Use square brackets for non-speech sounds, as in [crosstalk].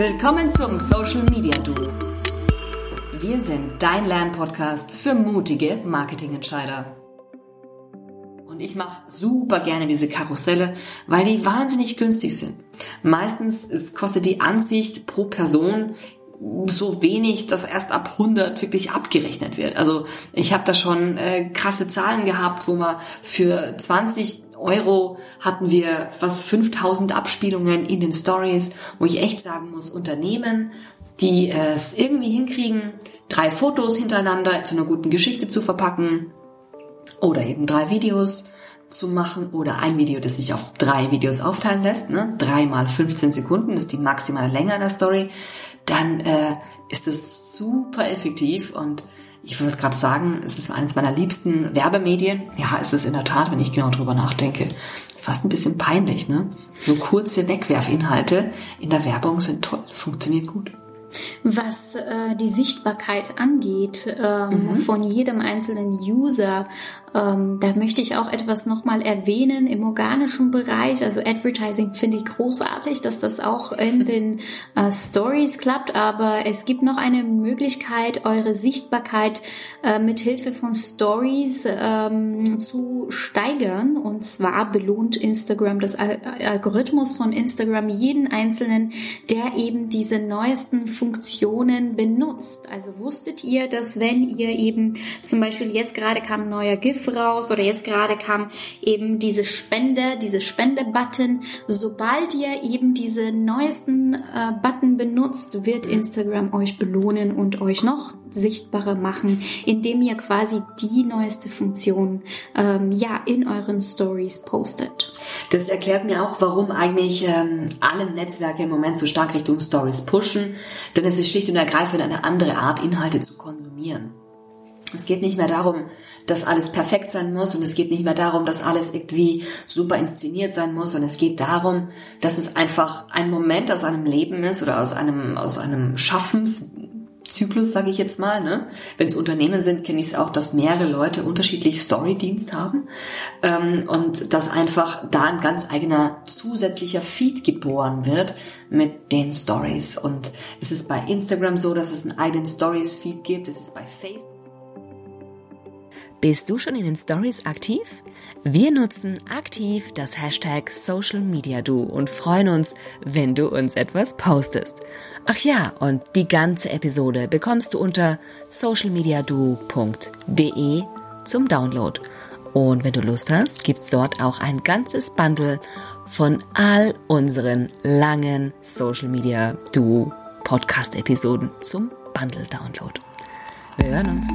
Willkommen zum Social Media Duo. Wir sind dein Lernpodcast für mutige Marketingentscheider. Und ich mache super gerne diese Karusselle, weil die wahnsinnig günstig sind. Meistens kostet die Ansicht pro Person so wenig, dass erst ab 100 wirklich abgerechnet wird. Also ich habe da schon äh, krasse Zahlen gehabt, wo man für 20 Euro hatten wir fast 5000 Abspielungen in den Stories, wo ich echt sagen muss, Unternehmen, die es irgendwie hinkriegen, drei Fotos hintereinander zu einer guten Geschichte zu verpacken oder eben drei Videos zu machen oder ein Video, das sich auf drei Videos aufteilen lässt, ne? drei mal 15 Sekunden, das ist die maximale Länge einer Story, dann äh, ist es super effektiv und ich würde gerade sagen, es ist eines meiner liebsten Werbemedien. Ja, ist es in der Tat, wenn ich genau drüber nachdenke. Fast ein bisschen peinlich, ne? So kurze Wegwerfinhalte in der Werbung sind toll, funktioniert gut. Was äh, die Sichtbarkeit angeht ähm, mhm. von jedem einzelnen User, ähm, da möchte ich auch etwas nochmal erwähnen im organischen Bereich. Also Advertising finde ich großartig, dass das auch in [laughs] den äh, Stories klappt, aber es gibt noch eine Möglichkeit, eure Sichtbarkeit äh, mit Hilfe von Stories ähm, zu steigern. Und zwar belohnt Instagram, das Al Algorithmus von Instagram jeden Einzelnen, der eben diese neuesten Funktionen benutzt. Also wusstet ihr, dass wenn ihr eben zum Beispiel jetzt gerade kam ein neuer GIF raus oder jetzt gerade kam eben diese Spende, diese Spende-Button. Sobald ihr eben diese neuesten äh, Button benutzt, wird Instagram euch belohnen und euch noch sichtbarer machen, indem ihr quasi die neueste Funktion ähm, ja in euren Stories postet. Das erklärt mir auch, warum eigentlich ähm, alle Netzwerke im Moment so stark Richtung Stories pushen, denn es ist schlicht und ergreifend eine andere Art, Inhalte zu konsumieren. Es geht nicht mehr darum, dass alles perfekt sein muss und es geht nicht mehr darum, dass alles irgendwie super inszeniert sein muss und es geht darum, dass es einfach ein Moment aus einem Leben ist oder aus einem, aus einem Schaffens, Zyklus, sage ich jetzt mal. Ne? Wenn es Unternehmen sind, kenne ich es auch, dass mehrere Leute unterschiedlich Storydienst haben ähm, und dass einfach da ein ganz eigener zusätzlicher Feed geboren wird mit den Stories. Und es ist bei Instagram so, dass es einen eigenen Stories-Feed gibt. Es ist bei Facebook. Bist du schon in den Stories aktiv? Wir nutzen aktiv das Hashtag Social Media Du und freuen uns, wenn du uns etwas postest. Ach ja, und die ganze Episode bekommst du unter socialmediadu.de zum Download. Und wenn du Lust hast, gibt's dort auch ein ganzes Bundle von all unseren langen Social Media Du Podcast Episoden zum Bundle Download. Wir hören uns.